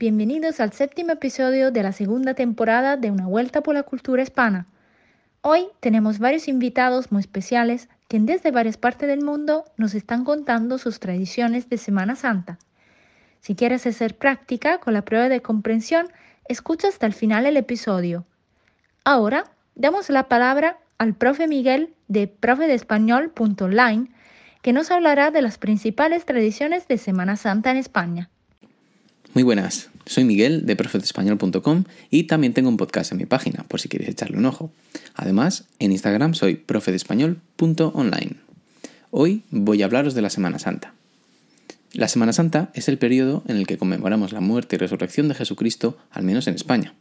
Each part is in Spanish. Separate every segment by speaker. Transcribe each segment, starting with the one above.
Speaker 1: bienvenidos al séptimo episodio de la segunda temporada de Una Vuelta por la Cultura Hispana. Hoy tenemos varios invitados muy especiales que desde varias partes del mundo nos están contando sus tradiciones de Semana Santa. Si quieres hacer práctica con la prueba de comprensión, escucha hasta el final el episodio. Ahora damos la palabra al profe Miguel de profedespañol.online que nos hablará de las principales tradiciones de Semana Santa en España.
Speaker 2: Muy buenas, soy Miguel de profetespañol.com y también tengo un podcast en mi página por si quieres echarle un ojo. Además, en Instagram soy profetespañol.online. Hoy voy a hablaros de la Semana Santa. La Semana Santa es el periodo en el que conmemoramos la muerte y resurrección de Jesucristo, al menos en España.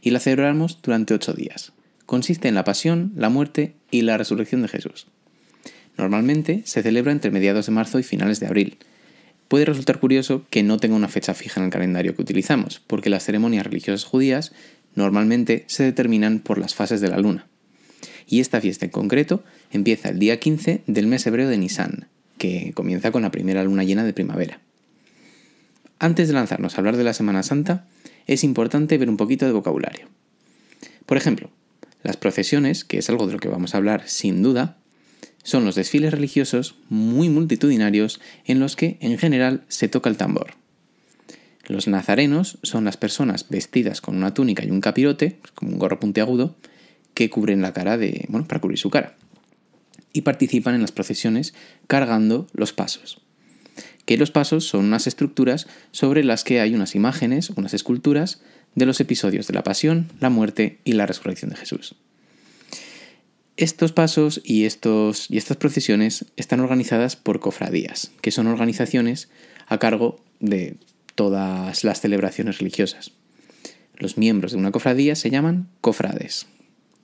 Speaker 2: Y la celebramos durante ocho días. Consiste en la pasión, la muerte y la resurrección de Jesús. Normalmente se celebra entre mediados de marzo y finales de abril, Puede resultar curioso que no tenga una fecha fija en el calendario que utilizamos, porque las ceremonias religiosas judías normalmente se determinan por las fases de la luna. Y esta fiesta en concreto empieza el día 15 del mes hebreo de Nisan, que comienza con la primera luna llena de primavera. Antes de lanzarnos a hablar de la Semana Santa, es importante ver un poquito de vocabulario. Por ejemplo, las procesiones, que es algo de lo que vamos a hablar sin duda, son los desfiles religiosos muy multitudinarios en los que en general se toca el tambor. Los nazarenos son las personas vestidas con una túnica y un capirote, como un gorro puntiagudo, que cubren la cara de, bueno, para cubrir su cara. Y participan en las procesiones cargando los pasos. Que los pasos son unas estructuras sobre las que hay unas imágenes, unas esculturas de los episodios de la pasión, la muerte y la resurrección de Jesús. Estos pasos y, estos, y estas procesiones están organizadas por cofradías, que son organizaciones a cargo de todas las celebraciones religiosas. Los miembros de una cofradía se llaman cofrades.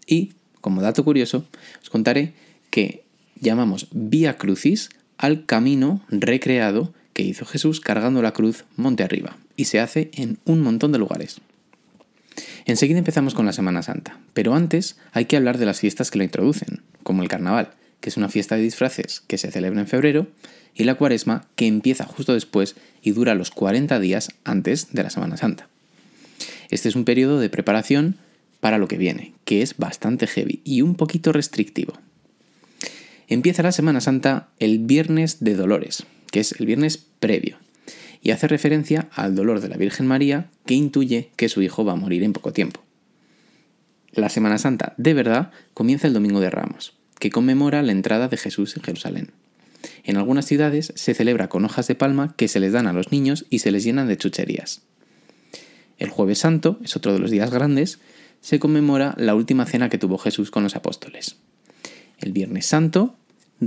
Speaker 2: Y, como dato curioso, os contaré que llamamos Vía Crucis al camino recreado que hizo Jesús cargando la cruz monte arriba, y se hace en un montón de lugares. Enseguida empezamos con la Semana Santa, pero antes hay que hablar de las fiestas que la introducen, como el Carnaval, que es una fiesta de disfraces que se celebra en febrero, y la Cuaresma, que empieza justo después y dura los 40 días antes de la Semana Santa. Este es un periodo de preparación para lo que viene, que es bastante heavy y un poquito restrictivo. Empieza la Semana Santa el Viernes de Dolores, que es el viernes previo, y hace referencia al dolor de la Virgen María que intuye que su hijo va a morir en poco tiempo. La Semana Santa de verdad comienza el Domingo de Ramos, que conmemora la entrada de Jesús en Jerusalén. En algunas ciudades se celebra con hojas de palma que se les dan a los niños y se les llenan de chucherías. El jueves santo, es otro de los días grandes, se conmemora la última cena que tuvo Jesús con los apóstoles. El viernes santo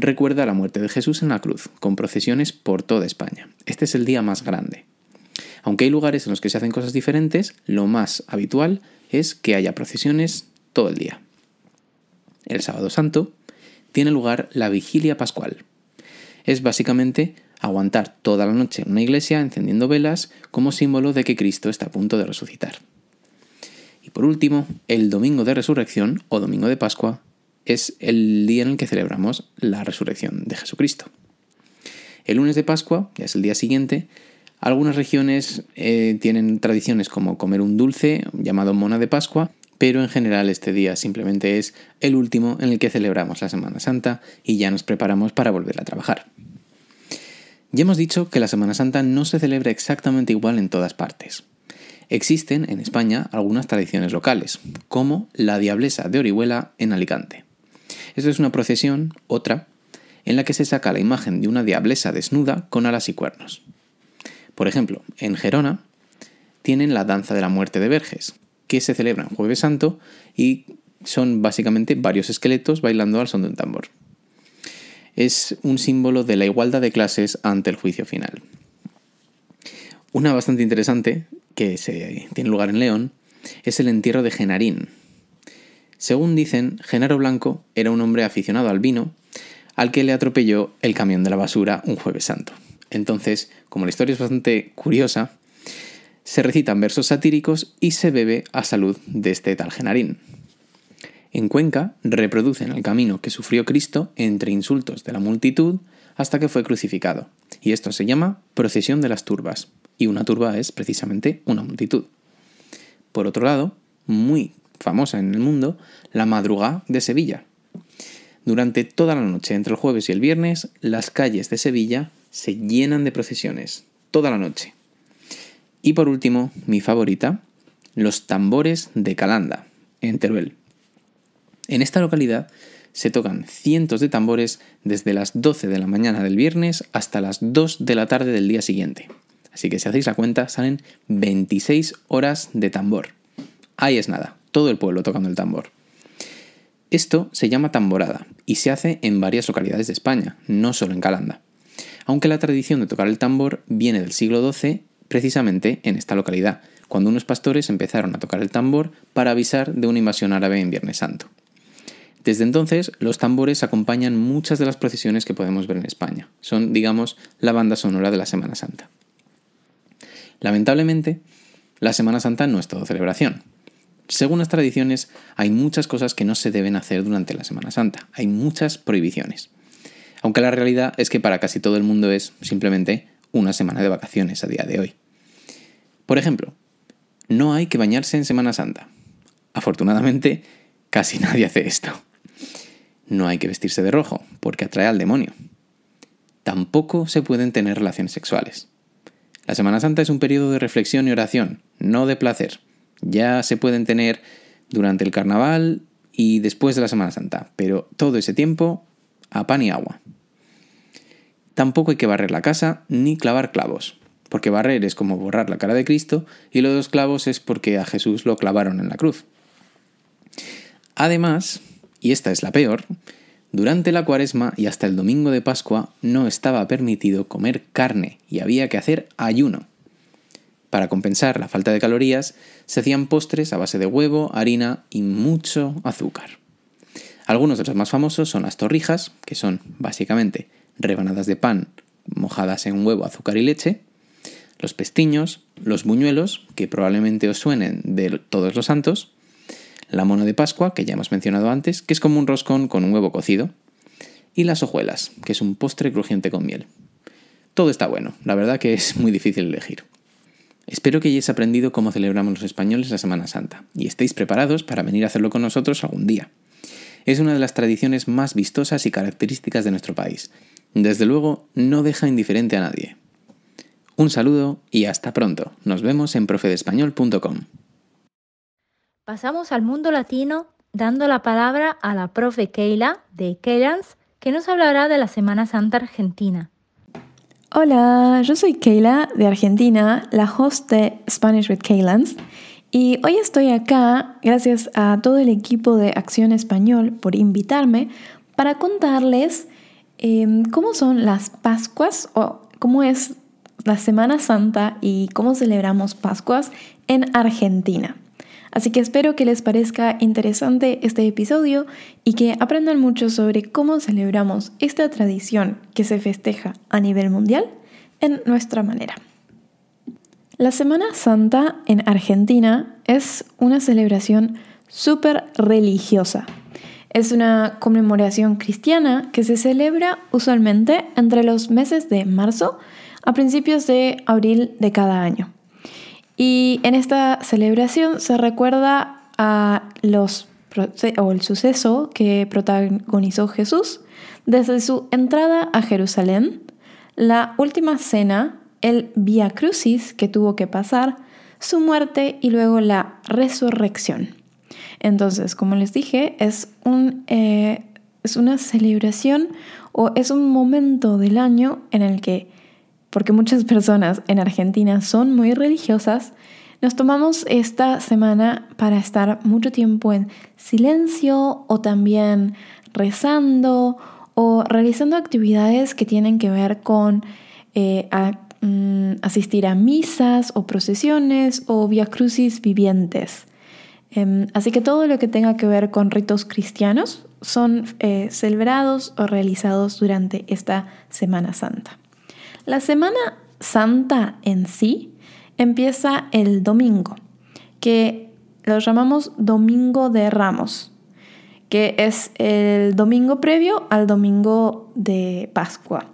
Speaker 2: recuerda la muerte de Jesús en la cruz, con procesiones por toda España. Este es el día más grande. Aunque hay lugares en los que se hacen cosas diferentes, lo más habitual es que haya procesiones todo el día. El sábado santo tiene lugar la vigilia pascual. Es básicamente aguantar toda la noche en una iglesia encendiendo velas como símbolo de que Cristo está a punto de resucitar. Y por último, el domingo de resurrección o domingo de Pascua es el día en el que celebramos la resurrección de Jesucristo. El lunes de Pascua, ya es el día siguiente, algunas regiones eh, tienen tradiciones como comer un dulce llamado mona de Pascua, pero en general este día simplemente es el último en el que celebramos la Semana Santa y ya nos preparamos para volver a trabajar. Ya hemos dicho que la Semana Santa no se celebra exactamente igual en todas partes. Existen en España algunas tradiciones locales, como la Diablesa de Orihuela en Alicante. Esto es una procesión, otra, en la que se saca la imagen de una diablesa desnuda con alas y cuernos. Por ejemplo, en Gerona tienen la danza de la muerte de Verges, que se celebra en Jueves Santo y son básicamente varios esqueletos bailando al son de un tambor. Es un símbolo de la igualdad de clases ante el juicio final. Una bastante interesante, que se tiene lugar en León, es el entierro de Genarín, según dicen, Genaro Blanco era un hombre aficionado al vino al que le atropelló el camión de la basura un jueves santo. Entonces, como la historia es bastante curiosa, se recitan versos satíricos y se bebe a salud de este tal Genarín. En Cuenca reproducen el camino que sufrió Cristo entre insultos de la multitud hasta que fue crucificado, y esto se llama procesión de las turbas, y una turba es precisamente una multitud. Por otro lado, muy famosa en el mundo, la madrugada de Sevilla. Durante toda la noche, entre el jueves y el viernes, las calles de Sevilla se llenan de procesiones, toda la noche. Y por último, mi favorita, los tambores de Calanda, en Teruel. En esta localidad se tocan cientos de tambores desde las 12 de la mañana del viernes hasta las 2 de la tarde del día siguiente. Así que si hacéis la cuenta, salen 26 horas de tambor. Ahí es nada, todo el pueblo tocando el tambor. Esto se llama tamborada y se hace en varias localidades de España, no solo en Calanda. Aunque la tradición de tocar el tambor viene del siglo XII precisamente en esta localidad, cuando unos pastores empezaron a tocar el tambor para avisar de una invasión árabe en Viernes Santo. Desde entonces, los tambores acompañan muchas de las procesiones que podemos ver en España. Son, digamos, la banda sonora de la Semana Santa. Lamentablemente, la Semana Santa no es todo celebración. Según las tradiciones, hay muchas cosas que no se deben hacer durante la Semana Santa. Hay muchas prohibiciones. Aunque la realidad es que para casi todo el mundo es simplemente una semana de vacaciones a día de hoy. Por ejemplo, no hay que bañarse en Semana Santa. Afortunadamente, casi nadie hace esto. No hay que vestirse de rojo, porque atrae al demonio. Tampoco se pueden tener relaciones sexuales. La Semana Santa es un periodo de reflexión y oración, no de placer. Ya se pueden tener durante el carnaval y después de la Semana Santa, pero todo ese tiempo a pan y agua. Tampoco hay que barrer la casa ni clavar clavos, porque barrer es como borrar la cara de Cristo y lo de los clavos es porque a Jesús lo clavaron en la cruz. Además, y esta es la peor, durante la cuaresma y hasta el domingo de Pascua no estaba permitido comer carne y había que hacer ayuno. Para compensar la falta de calorías, se hacían postres a base de huevo, harina y mucho azúcar. Algunos de los más famosos son las torrijas, que son básicamente rebanadas de pan mojadas en huevo, azúcar y leche, los pestiños, los buñuelos, que probablemente os suenen de todos los santos, la mona de Pascua, que ya hemos mencionado antes, que es como un roscón con un huevo cocido, y las hojuelas, que es un postre crujiente con miel. Todo está bueno, la verdad que es muy difícil elegir. Espero que hayáis aprendido cómo celebramos los españoles la Semana Santa y estéis preparados para venir a hacerlo con nosotros algún día. Es una de las tradiciones más vistosas y características de nuestro país. Desde luego, no deja indiferente a nadie. Un saludo y hasta pronto. Nos vemos en profedespañol.com.
Speaker 1: Pasamos al mundo latino dando la palabra a la profe Keila de Keilans, que nos hablará de la Semana Santa Argentina.
Speaker 3: Hola, yo soy Keila de Argentina, la host de Spanish with Keilans, y hoy estoy acá gracias a todo el equipo de Acción Español por invitarme para contarles em, cómo son las Pascuas o cómo es la Semana Santa y cómo celebramos Pascuas en Argentina. Así que espero que les parezca interesante este episodio y que aprendan mucho sobre cómo celebramos esta tradición que se festeja a nivel mundial en nuestra manera. La Semana Santa en Argentina es una celebración súper religiosa. Es una conmemoración cristiana que se celebra usualmente entre los meses de marzo a principios de abril de cada año. Y en esta celebración se recuerda a los o el suceso que protagonizó Jesús desde su entrada a Jerusalén, la última cena, el Via Crucis que tuvo que pasar, su muerte y luego la resurrección. Entonces, como les dije, es, un, eh, es una celebración o es un momento del año en el que porque muchas personas en Argentina son muy religiosas, nos tomamos esta semana para estar mucho tiempo en silencio o también rezando o realizando actividades que tienen que ver con eh, mm, asistir a misas o procesiones o via crucis vivientes. Em, así que todo lo que tenga que ver con ritos cristianos son eh, celebrados o realizados durante esta Semana Santa. La Semana Santa en sí empieza el domingo, que lo llamamos Domingo de Ramos, que es el domingo previo al domingo de Pascua.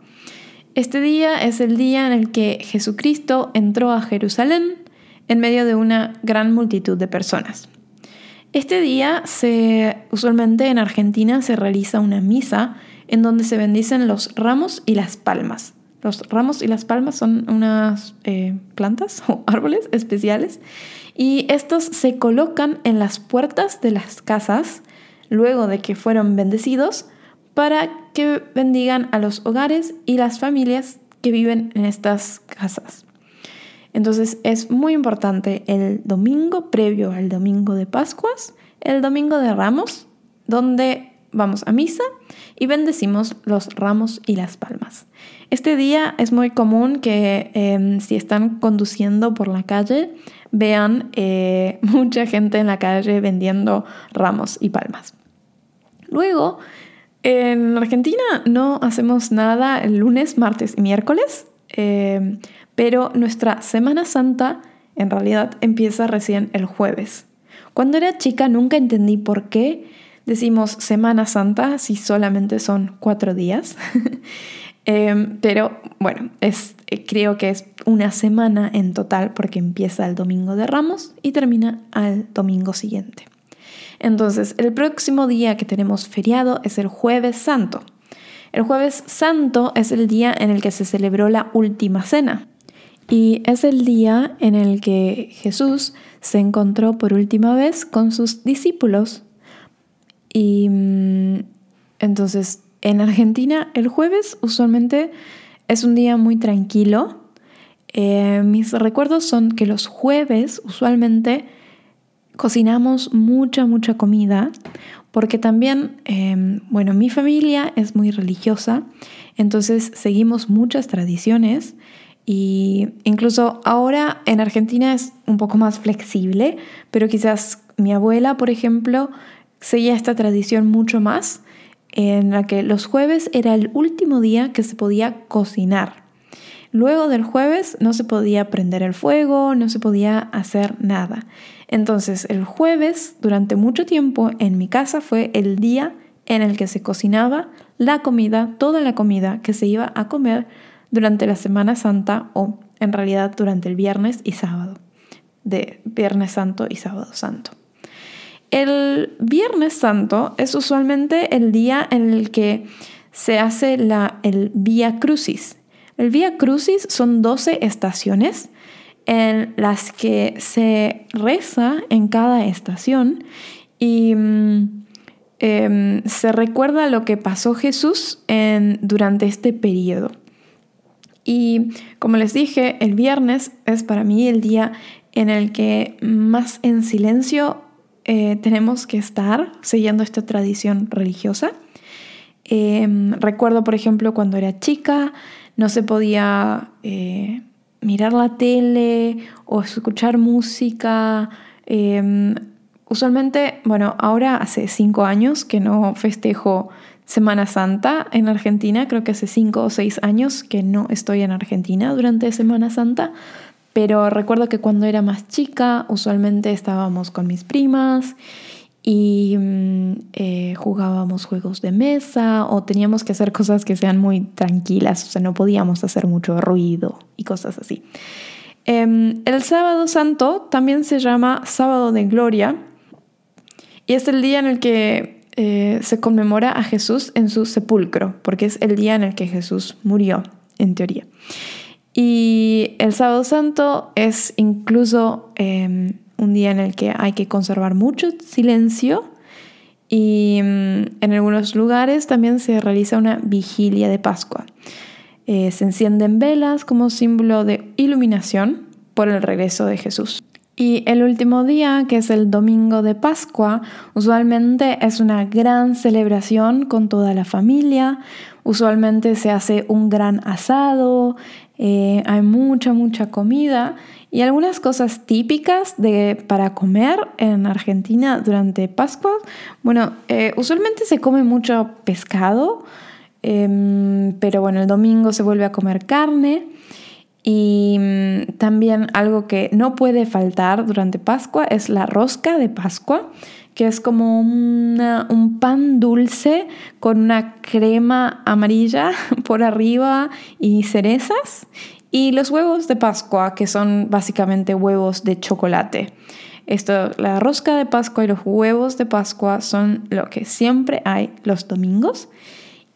Speaker 3: Este día es el día en el que Jesucristo entró a Jerusalén en medio de una gran multitud de personas. Este día usualmente en Argentina se realiza una misa en donde se bendicen los ramos y las palmas. Los ramos y las palmas son unas eh, plantas o árboles especiales y estos se colocan en las puertas de las casas luego de que fueron bendecidos para que bendigan a los hogares y las familias que viven en estas casas. Entonces es muy importante el domingo previo al domingo de Pascuas, el domingo de Ramos, donde vamos a misa y bendecimos los ramos y las palmas. Este día es muy común que em, si están conduciendo por la calle vean eh, mucha gente en la calle vendiendo ramos y palmas. Luego, en Argentina no hacemos nada el lunes, martes y miércoles, em, pero nuestra Semana Santa en realidad empieza recién el jueves. Cuando era chica nunca entendí por qué decimos Semana Santa si solamente son cuatro días. Em, pero bueno, es, eh, creo que es una semana en total porque empieza el domingo de Ramos y termina al domingo siguiente. Entonces, el próximo día que tenemos feriado es el jueves santo. El jueves santo es el día en el que se celebró la última cena. Y es el día en el que Jesús se encontró por última vez con sus discípulos y mm, entonces en Argentina el jueves usualmente es un día muy tranquilo. Eh, mis recuerdos son que los jueves usualmente cocinamos mucha, mucha comida, porque también, em, bueno, mi familia es muy religiosa, entonces seguimos muchas tradiciones y incluso ahora en Argentina es un poco más flexible, pero quizás mi abuela, por ejemplo, seguía esta tradición mucho más, en la que los jueves era el último día que se podía cocinar. Luego del jueves no se podía prender el fuego, no se podía hacer nada. Entonces el jueves, durante mucho tiempo, en mi casa fue el día en el que se cocinaba la comida, toda la comida que se iba a comer durante la Semana Santa o en realidad durante el viernes y sábado, de Viernes Santo y Sábado Santo. El Viernes Santo es usualmente el día en el que se hace la, el Vía Crucis. El Vía Crucis son 12 estaciones en las que se reza en cada estación y mm, em, se recuerda lo que pasó Jesús durante este periodo. Y como les dije, el viernes es para mí el día en el que más en silencio eh, tenemos que estar siguiendo esta tradición religiosa. Em, recuerdo, por ejemplo, cuando era chica, no se podía eh, mirar la tele o escuchar música. Em, usualmente, bueno, ahora hace cinco años que no festejo Semana Santa en Argentina, creo que hace cinco o seis años que no estoy en Argentina durante Semana Santa, pero recuerdo que cuando era más chica, usualmente estábamos con mis primas y mm, eh, jugábamos juegos de mesa o teníamos que hacer cosas que sean muy tranquilas, o sea, no podíamos hacer mucho ruido y cosas así. Em, el sábado santo también se llama sábado de gloria y es el día en el que eh, se conmemora a Jesús en su sepulcro, porque es el día en el que Jesús murió, en teoría. Y el sábado santo es incluso em, un día en el que hay que conservar mucho silencio y em, en algunos lugares también se realiza una vigilia de Pascua. Eh, se encienden velas como símbolo de iluminación por el regreso de Jesús. Y el último día, que es el domingo de Pascua, usualmente es una gran celebración con toda la familia. Usualmente se hace un gran asado, eh, hay mucha, mucha comida y algunas cosas típicas de, para comer en Argentina durante Pascua. Bueno, eh, usualmente se come mucho pescado, em, pero bueno, el domingo se vuelve a comer carne. Y mm, también algo que no puede faltar durante Pascua es la rosca de Pascua, que es como un pan dulce con una crema amarilla por arriba y cerezas. Y los huevos de Pascua, que son básicamente huevos de chocolate. Esto, la rosca de Pascua y los huevos de Pascua son lo que siempre hay los domingos.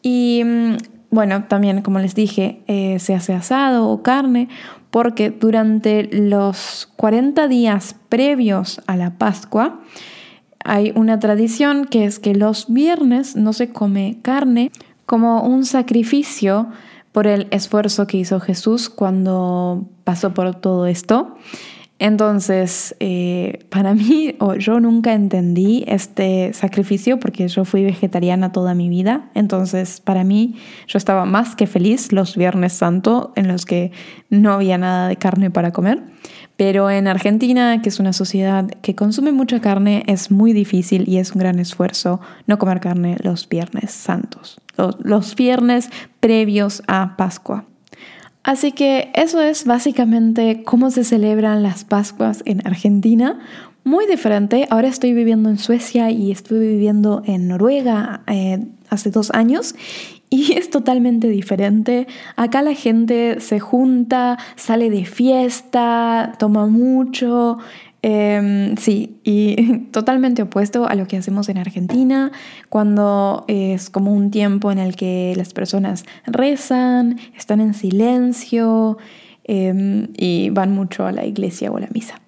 Speaker 3: Y mm, bueno, también como les dije, eh, se hace asado o carne, porque durante los 40 días previos a la Pascua hay una tradición que es que los viernes no se come carne como un sacrificio por el esfuerzo que hizo Jesús cuando pasó por todo esto. Entonces, eh, para mí, yo nunca entendí este sacrificio porque yo fui vegetariana toda mi vida. Entonces, para mí, yo estaba más que feliz los Viernes Santo en los que no había nada de carne para comer. Pero en Argentina, que es una sociedad que consume mucha carne, es muy difícil y es un gran esfuerzo no comer carne los Viernes Santos, los viernes previos a Pascua. Así que eso es básicamente cómo se celebran las Pascuas en Argentina. Muy diferente. Ahora estoy viviendo en Suecia y estuve viviendo en Noruega eh, hace dos años y es totalmente diferente. Acá la gente se junta, sale de fiesta, toma mucho, Em, sí, y totalmente opuesto a lo que hacemos en Argentina, cuando es como un tiempo en el que las personas rezan, están en silencio em, y van mucho a la iglesia o a la misa.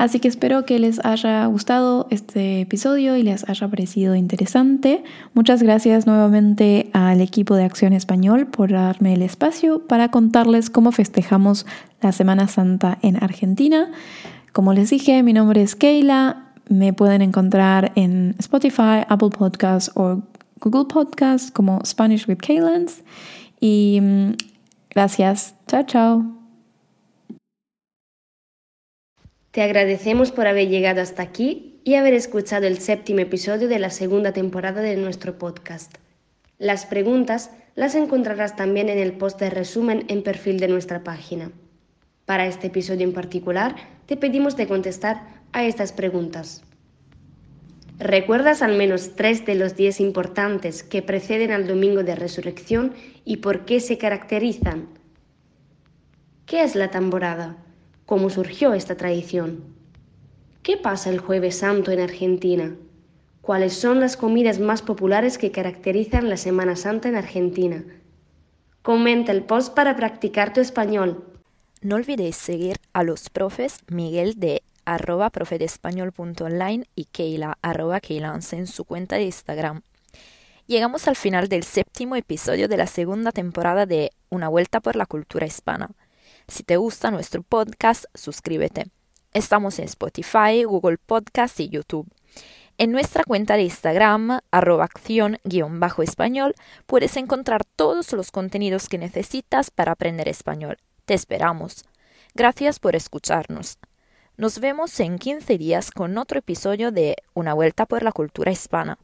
Speaker 3: Así que espero que les haya gustado este episodio y les haya parecido interesante. Muchas gracias nuevamente al equipo de Acción Español por darme el espacio para contarles cómo festejamos la Semana Santa en Argentina. Como les dije, mi nombre es Keila. Me pueden encontrar en Spotify, Apple Podcasts o Google Podcasts como Spanish with Kaylans. Y mm, gracias. Chao, chao.
Speaker 4: Te agradecemos por haber llegado hasta aquí y haber escuchado el séptimo episodio de la segunda temporada de nuestro podcast. Las preguntas las encontrarás también en el post de resumen en perfil de nuestra página. Para este episodio en particular, te pedimos de contestar a estas preguntas. ¿Recuerdas al menos tres de los diez importantes que preceden al Domingo de Resurrección y por qué se caracterizan? ¿Qué es la tamborada? ¿Cómo surgió esta tradición? ¿Qué pasa el jueves santo en Argentina? ¿Cuáles son las comidas más populares que caracterizan la Semana Santa en Argentina? Comenta el post para practicar tu español.
Speaker 5: No olvidéis seguir a los profes Miguel de arroba y Keila arroba en su cuenta de Instagram. Llegamos al final del séptimo episodio de la segunda temporada de Una vuelta por la cultura hispana. Si te gusta nuestro podcast, suscríbete. Estamos en Spotify, Google Podcast y YouTube. En nuestra cuenta de Instagram, arroba acción-español, puedes encontrar todos los contenidos que necesitas para aprender español te esperamos. Gracias por escucharnos. Nos vemos en 15 días con otro episodio de Una vuelta por la cultura hispana.